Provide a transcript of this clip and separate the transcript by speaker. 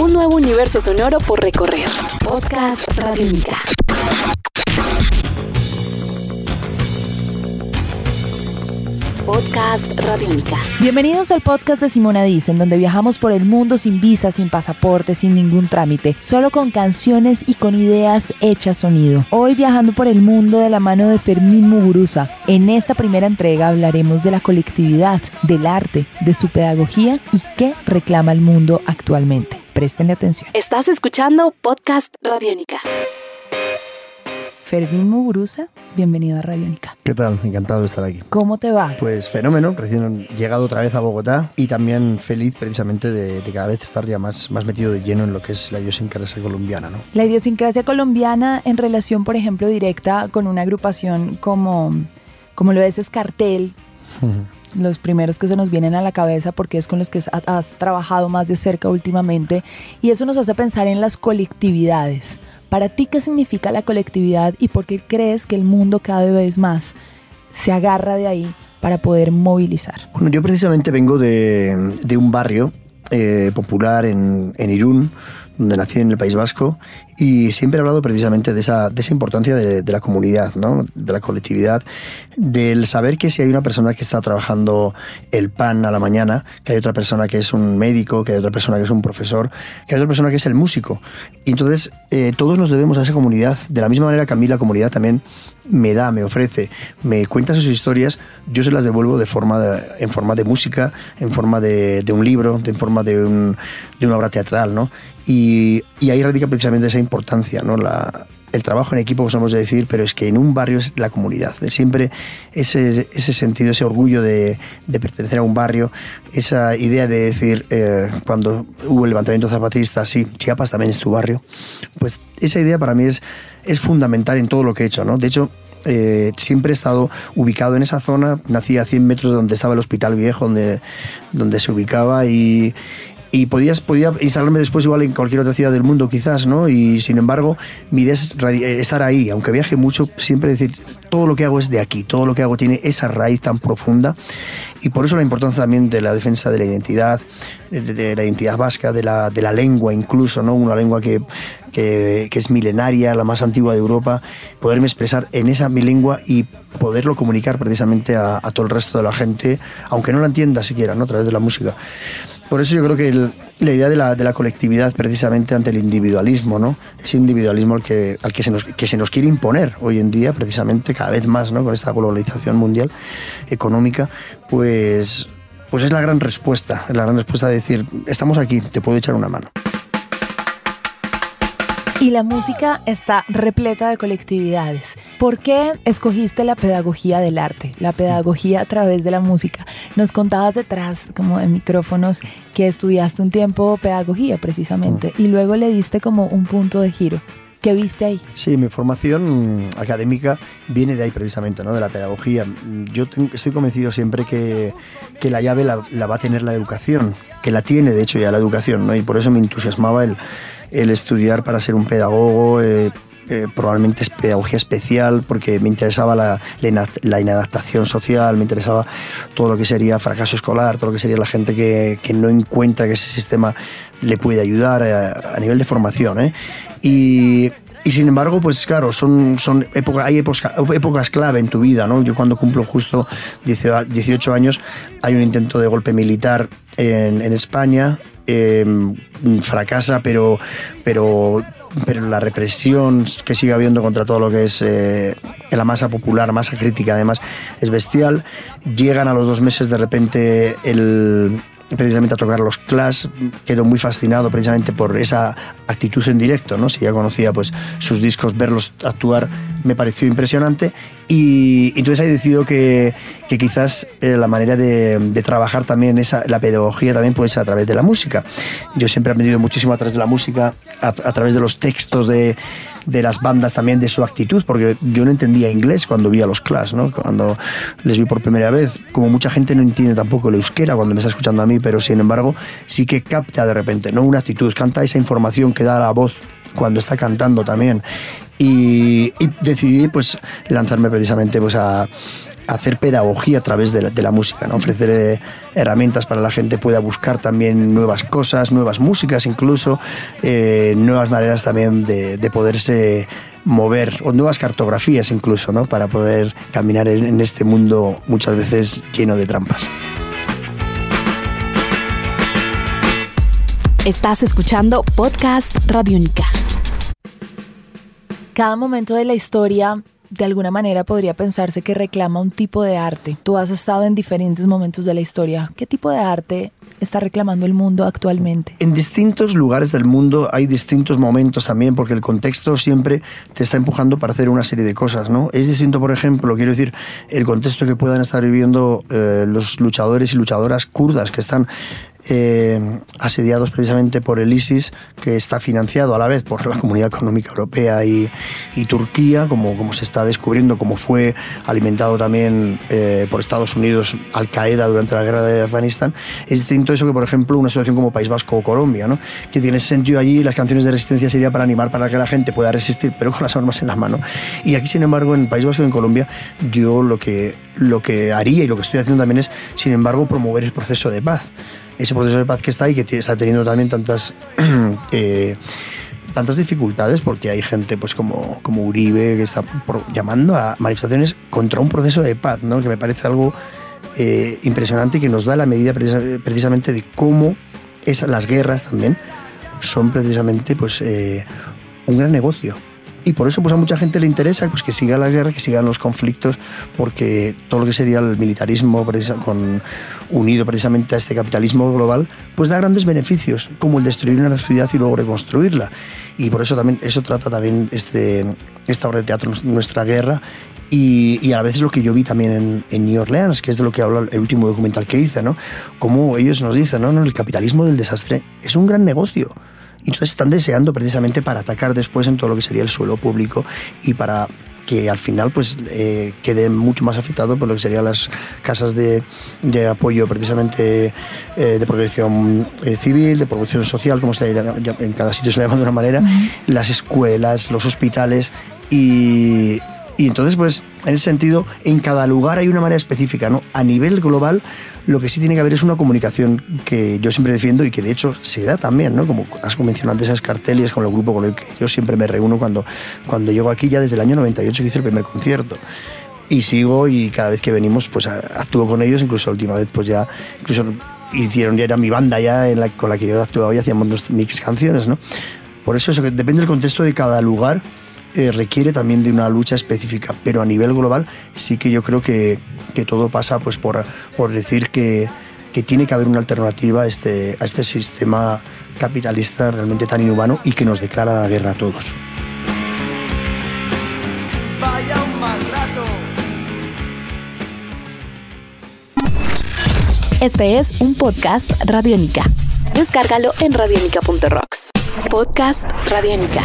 Speaker 1: Un nuevo universo sonoro por recorrer. Podcast Radiónica. Podcast Radiónica.
Speaker 2: Bienvenidos al podcast de Simona Dice, en donde viajamos por el mundo sin visa, sin pasaporte, sin ningún trámite, solo con canciones y con ideas hechas sonido. Hoy viajando por el mundo de la mano de Fermín Muguruza. En esta primera entrega hablaremos de la colectividad, del arte, de su pedagogía y qué reclama el mundo actualmente. Prestenle atención.
Speaker 1: Estás escuchando Podcast Radiónica.
Speaker 2: Fermín Muguruza, bienvenido a Radiónica.
Speaker 3: ¿Qué tal? Encantado de estar aquí.
Speaker 2: ¿Cómo te va?
Speaker 3: Pues fenómeno, recién llegado otra vez a Bogotá y también feliz precisamente de, de cada vez estar ya más, más metido de lleno en lo que es la idiosincrasia colombiana, ¿no?
Speaker 2: La idiosincrasia colombiana en relación, por ejemplo, directa con una agrupación como, como lo es Escartel, los primeros que se nos vienen a la cabeza porque es con los que has, trabajado más de cerca últimamente y eso nos hace pensar en las colectividades. Para ti, ¿qué significa la colectividad y por qué crees que el mundo cada vez más se agarra de ahí para poder movilizar?
Speaker 3: Bueno, yo precisamente vengo de, de un barrio eh, popular en, en Irún, donde nací en el País Vasco, y siempre he hablado precisamente de esa, de esa importancia de, de, la comunidad, ¿no? de la colectividad, del saber que si hay una persona que está trabajando el pan a la mañana, que hay otra persona que es un médico, que hay otra persona que es un profesor, que hay otra persona que es el músico. Y entonces eh, todos nos debemos a esa comunidad, de la misma manera que a mí la comunidad también me da, me ofrece, me cuenta sus historias, yo se las devuelvo de forma de, en forma de música, en forma de, de un libro, en forma de, un, de una obra teatral, ¿no? Y, y, ahí radica precisamente esa importancia, ¿no? La, el trabajo en equipo, somos de decir, pero es que en un barrio es la comunidad, de siempre ese, sentido, ese orgullo de, pertenecer a un barrio, esa idea de decir, eh, cuando hubo el levantamiento zapatista, sí, Chiapas también es tu barrio, pues esa idea para mí es, fundamental en todo lo que he hecho, ¿no? De hecho, eh, siempre he estado ubicado en esa zona, nací a 100 metros de donde estaba el hospital viejo, donde se ubicaba y, y podías, podía instalarme después igual en cualquier otra ciudad del mundo quizás, ¿no? Y sin embargo, mi idea es estar ahí, aunque viaje mucho, siempre decir, todo lo que hago es de aquí, todo lo que hago tiene esa raíz tan profunda y por eso la importancia también de la defensa de la identidad, de la identidad vasca, de la, de la lengua incluso, ¿no? Una lengua que, que, que, es milenaria, la más antigua de Europa, poderme expresar en esa mi lengua y poderlo comunicar precisamente a, a todo el resto de la gente, aunque no la entienda siquiera, ¿no? A través de la música. Por eso yo creo que la idea de la, de la, colectividad precisamente ante el individualismo, ¿no? Ese individualismo al que, al que, se nos, que se nos quiere imponer hoy en día, precisamente cada vez más, ¿no? Con esta globalización mundial económica, pues, pues es la gran respuesta, es la gran respuesta de decir, estamos aquí, te puedo echar una mano.
Speaker 2: Y la música está repleta de colectividades. ¿Por qué escogiste la pedagogía del arte, la pedagogía a través de la música? Nos contabas detrás, como de micrófonos, que estudiaste un tiempo pedagogía precisamente y luego le diste como un punto de giro. ¿Qué viste ahí?
Speaker 3: Sí, mi formación académica viene de ahí precisamente, ¿no? de la pedagogía. Yo tengo, estoy convencido siempre que, que la llave la, la, va a tener la educación, que la tiene de hecho ya la educación, ¿no? y por eso me entusiasmaba el, el estudiar para ser un pedagogo. Eh, eh, probablemente es pedagogía especial porque me interesaba la, la, inadaptación social, me interesaba todo lo que sería fracaso escolar, todo lo que sería la gente que, que no encuentra que ese sistema le puede ayudar a, a nivel de formación. ¿eh? Y, y sin embargo, pues claro, son, son época, hay épocas, épocas clave en tu vida, ¿no? Yo cuando cumplo justo 18 años hay un intento de golpe militar en España, eh, fracasa, pero, pero, pero la represión que sigue habiendo contra todo lo que es eh, la masa popular, masa crítica además, es bestial. Llegan a los dos meses de repente el precisamente a tocar los Clash, quedó muy fascinado precisamente por esa actitud en directo, ¿no? Si ya conocía pues sus discos, verlos actuar me pareció impresionante y entonces he decidido que, que quizás eh, la manera de, de, trabajar también esa, la pedagogía también puede ser a través de la música. Yo siempre he aprendido muchísimo a través de la música, a, a través de los textos de, de las bandas también, de su actitud, porque yo no entendía inglés cuando vi a los Clash, ¿no? Cuando les vi por primera vez, como mucha gente no entiende tampoco el euskera cuando me está escuchando a mí, pero sin embargo sí que capta de repente, ¿no? Una actitud, canta esa información que da la voz cuando está cantando también. Y, y decidí pues lanzarme precisamente pues a, hacer pedagogía a través de la, música, ¿no? ofrecer eh, herramientas para la gente pueda buscar también nuevas cosas, nuevas músicas incluso, eh, nuevas maneras también de, poderse mover, o nuevas cartografías incluso, ¿no? para poder caminar en, este mundo muchas veces lleno de trampas.
Speaker 1: Estás escuchando Podcast Radio Única.
Speaker 2: Cada momento de la historia de alguna manera podría pensarse que reclama un tipo de arte. Tú has estado en diferentes momentos de la historia. ¿Qué tipo de arte está reclamando el mundo actualmente?
Speaker 3: En distintos lugares del mundo hay distintos momentos también, porque el contexto siempre te está empujando para hacer una serie de cosas, ¿no? Es distinto, por ejemplo, quiero decir, el contexto que puedan estar viviendo eh, los luchadores y luchadoras kurdas que están eh, asediados precisamente por el ISIS, que está financiado a la vez por la Comunidad Económica Europea y, Turquía, como, se está descubriendo, como fue alimentado también eh, por Estados Unidos Al Qaeda durante la guerra de Afganistán. Es distinto eso que, por ejemplo, una situación como País Vasco o Colombia, ¿no? que tiene ese sentido allí, las canciones de resistencia sería para animar para que la gente pueda resistir, pero con las armas en la mano. Y aquí, sin embargo, en País Vasco y en Colombia, yo lo que, lo que haría y lo que estoy haciendo también es, sin embargo, promover el proceso de paz ese proceso de paz que está y que está teniendo también tantas... Eh, tantas dificultades porque hay gente pues como, como Uribe que está llamando a manifestaciones contra un proceso de paz, ¿no? que me parece algo eh, impresionante y que nos da la medida precisamente de cómo esas, las guerras también son precisamente pues, eh, un gran negocio y por eso pues a mucha gente le interesa pues, que siga la guerra, que sigan los conflictos, porque todo lo que sería el militarismo con, unido precisamente a este capitalismo global, pues da grandes beneficios, como el destruir una ciudad y luego reconstruirla. Y por eso también eso trata también este, esta obra de teatro, nuestra guerra, y, y, a veces lo que yo vi también en, en, New Orleans, que es de lo que habla el último documental que hice, ¿no? Como ellos nos dicen, ¿no? El capitalismo del desastre es un gran negocio. Y entonces están deseando precisamente para atacar después en todo lo que sería el suelo público y para que al final pues eh, quede mucho más afectado por lo que serían las casas de, de apoyo precisamente eh, de protección eh, civil, de protección social, como se llama, en cada sitio se le llama de una manera, las escuelas, los hospitales y, y entonces pues en ese sentido en cada lugar hay una manera específica, ¿no? A nivel global lo que sí tiene que haber es una comunicación que yo siempre defiendo y que de hecho se da también, ¿no? Como has mencionado antes, esas carteles con el grupo con el que yo siempre me reúno cuando, cuando llego aquí, ya desde el año 98 que hice el primer concierto. Y sigo y cada vez que venimos, pues actúo con ellos, incluso la última vez, pues ya, incluso hicieron, ya era mi banda ya en la, con la que yo actuaba y hacíamos mix canciones, ¿no? Por eso eso que depende del contexto de cada lugar, eh, requiere también de una lucha específica, pero a nivel global sí que yo creo que, que todo pasa pues por, por decir que, que, tiene que haber una alternativa a este, a este sistema capitalista realmente tan inhumano y que nos declara la guerra a todos. Vaya un mal rato.
Speaker 1: Este es un podcast Radiónica. Descárgalo en radiónica.rocks. Podcast Radiónica.